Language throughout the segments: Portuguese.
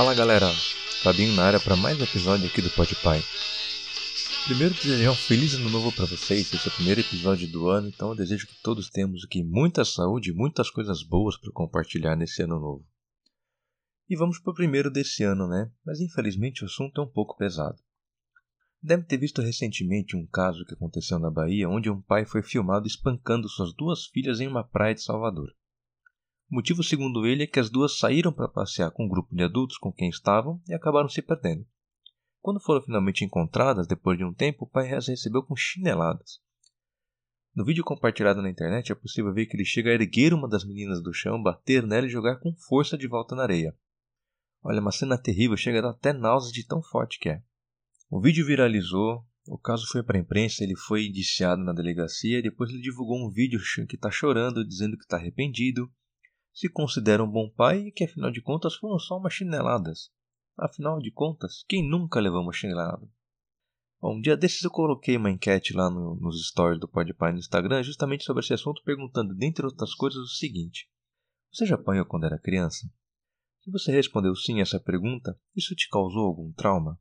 Fala galera, Fabinho na área para mais um episódio aqui do Podpai. Primeiro desejar um feliz ano novo para vocês, esse é o primeiro episódio do ano, então eu desejo que todos tenhamos aqui muita saúde e muitas coisas boas para compartilhar nesse ano novo. E vamos para o primeiro desse ano, né? Mas infelizmente o assunto é um pouco pesado. Deve ter visto recentemente um caso que aconteceu na Bahia onde um pai foi filmado espancando suas duas filhas em uma praia de Salvador. O motivo, segundo ele, é que as duas saíram para passear com um grupo de adultos com quem estavam e acabaram se perdendo. Quando foram finalmente encontradas, depois de um tempo, o pai as recebeu com chineladas. No vídeo compartilhado na internet é possível ver que ele chega a erguer uma das meninas do chão, bater nela e jogar com força de volta na areia. Olha, uma cena terrível, chega a dar até náuseas de tão forte que é. O vídeo viralizou, o caso foi para a imprensa, ele foi indiciado na delegacia e depois ele divulgou um vídeo que está chorando, dizendo que está arrependido se considera um bom pai e que afinal de contas foram só umas chineladas. Afinal de contas, quem nunca levou uma chinelada? Bom, um dia desses eu coloquei uma enquete lá no, nos stories do Podpai no Instagram justamente sobre esse assunto, perguntando, dentre outras coisas, o seguinte: Você já apanhou quando era criança? Se você respondeu sim a essa pergunta, isso te causou algum trauma?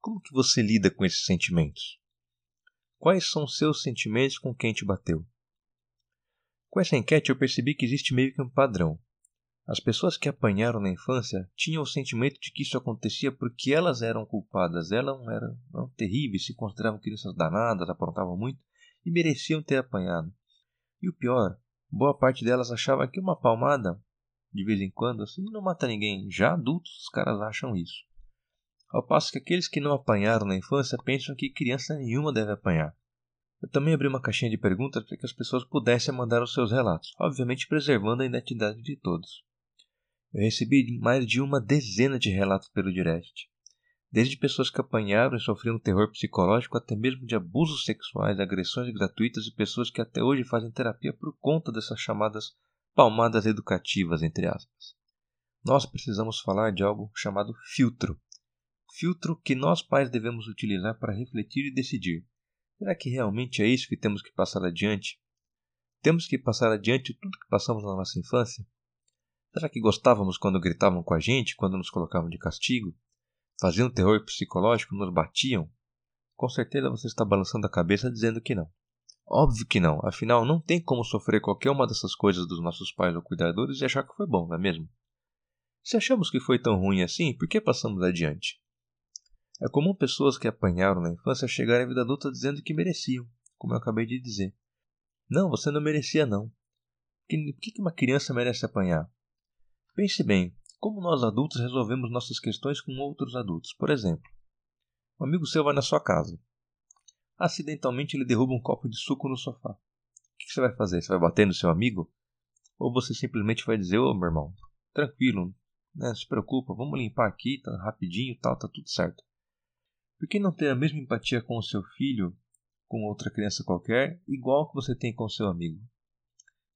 Como que você lida com esses sentimentos? Quais são seus sentimentos com quem te bateu? Com essa enquete eu percebi que existe meio que um padrão. As pessoas que apanharam na infância tinham o sentimento de que isso acontecia porque elas eram culpadas, elas eram, eram terríveis, se consideravam crianças danadas, aprontavam muito e mereciam ter apanhado. E o pior, boa parte delas achava que uma palmada, de vez em quando, assim, não mata ninguém. Já adultos, os caras acham isso. Ao passo que aqueles que não apanharam na infância pensam que criança nenhuma deve apanhar. Eu também abri uma caixinha de perguntas para que as pessoas pudessem mandar os seus relatos, obviamente preservando a identidade de todos. Eu recebi mais de uma dezena de relatos pelo direct, desde pessoas que apanharam e sofreram terror psicológico até mesmo de abusos sexuais, agressões gratuitas e pessoas que até hoje fazem terapia por conta dessas chamadas palmadas educativas, entre aspas. Nós precisamos falar de algo chamado filtro. Filtro que nós pais devemos utilizar para refletir e decidir Será que realmente é isso que temos que passar adiante? Temos que passar adiante tudo que passamos na nossa infância? Será que gostávamos quando gritavam com a gente, quando nos colocavam de castigo? Faziam terror psicológico, nos batiam? Com certeza você está balançando a cabeça dizendo que não. Óbvio que não, afinal não tem como sofrer qualquer uma dessas coisas dos nossos pais ou cuidadores e achar que foi bom, não é mesmo? Se achamos que foi tão ruim assim, por que passamos adiante? É comum pessoas que apanharam na infância chegarem à vida adulta dizendo que mereciam, como eu acabei de dizer. Não, você não merecia não. Por que uma criança merece apanhar? Pense bem, como nós adultos resolvemos nossas questões com outros adultos. Por exemplo, um amigo seu vai na sua casa. Acidentalmente ele derruba um copo de suco no sofá. O que você vai fazer? Você vai bater no seu amigo? Ou você simplesmente vai dizer, ô meu irmão, tranquilo, não se preocupa, vamos limpar aqui, tá rapidinho, tal, tá tudo certo. Por que não ter a mesma empatia com o seu filho, com outra criança qualquer, igual que você tem com seu amigo?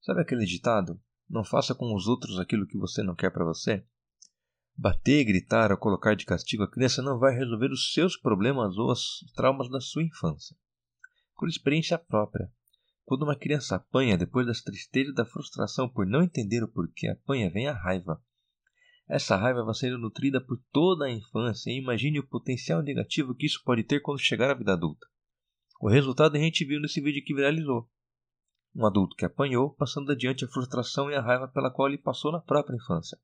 Sabe aquele ditado? Não faça com os outros aquilo que você não quer para você? Bater, gritar ou colocar de castigo a criança não vai resolver os seus problemas ou os traumas da sua infância. Por experiência própria, quando uma criança apanha depois das tristezas e da frustração por não entender o porquê apanha, vem a raiva. Essa raiva vai sendo nutrida por toda a infância e imagine o potencial negativo que isso pode ter quando chegar à vida adulta. O resultado a gente viu nesse vídeo que viralizou. Um adulto que apanhou, passando adiante a frustração e a raiva pela qual ele passou na própria infância.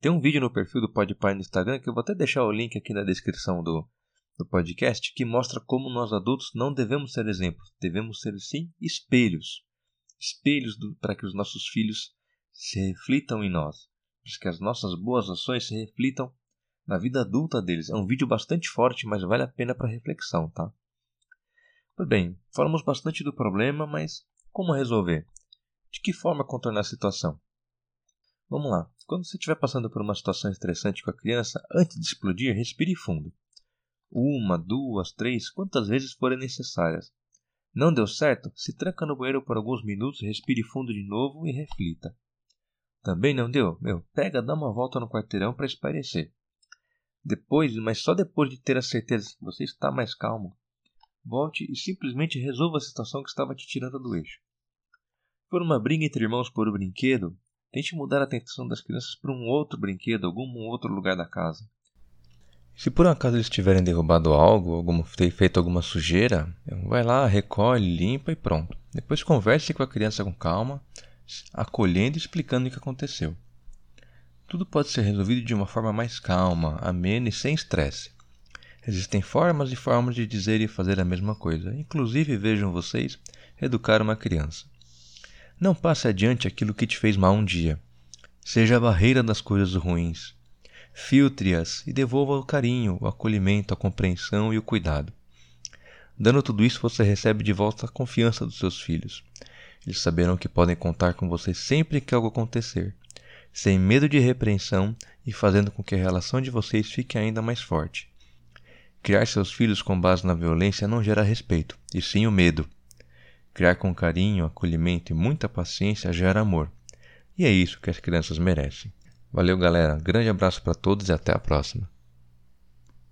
Tem um vídeo no perfil do Podpai no Instagram que eu vou até deixar o link aqui na descrição do, do podcast que mostra como nós adultos não devemos ser exemplos, devemos ser sim espelhos. Espelhos para que os nossos filhos se reflitam em nós para que as nossas boas ações se reflitam na vida adulta deles. É um vídeo bastante forte, mas vale a pena para reflexão, tá? Pois bem, falamos bastante do problema, mas como resolver? De que forma contornar a situação? Vamos lá. Quando você estiver passando por uma situação estressante com a criança, antes de explodir, respire fundo. Uma, duas, três, quantas vezes forem necessárias. Não deu certo? Se tranca no banheiro por alguns minutos, respire fundo de novo e reflita. Também não deu? Meu, pega, dá uma volta no quarteirão para espairecer. Depois, mas só depois de ter a certeza que você está mais calmo, volte e simplesmente resolva a situação que estava te tirando do eixo. For uma briga entre irmãos por um brinquedo, Tente mudar a atenção das crianças para um outro brinquedo, algum outro lugar da casa. Se por um acaso eles tiverem derrubado algo, alguma, feito alguma sujeira, vai lá, recolhe, limpa e pronto. Depois converse com a criança com calma, acolhendo e explicando o que aconteceu. Tudo pode ser resolvido de uma forma mais calma, amena e sem estresse. Existem formas e formas de dizer e fazer a mesma coisa. Inclusive, vejam vocês, educar uma criança. Não passe adiante aquilo que te fez mal um dia. Seja a barreira das coisas ruins. Filtre-as e devolva o carinho, o acolhimento, a compreensão e o cuidado. Dando tudo isso, você recebe de volta a confiança dos seus filhos. Eles saberão que podem contar com você sempre que algo acontecer, sem medo de repreensão e fazendo com que a relação de vocês fique ainda mais forte. Criar seus filhos com base na violência não gera respeito, e sim o medo. Criar com carinho, acolhimento e muita paciência gera amor. E é isso que as crianças merecem. Valeu, galera. Grande abraço para todos e até a próxima.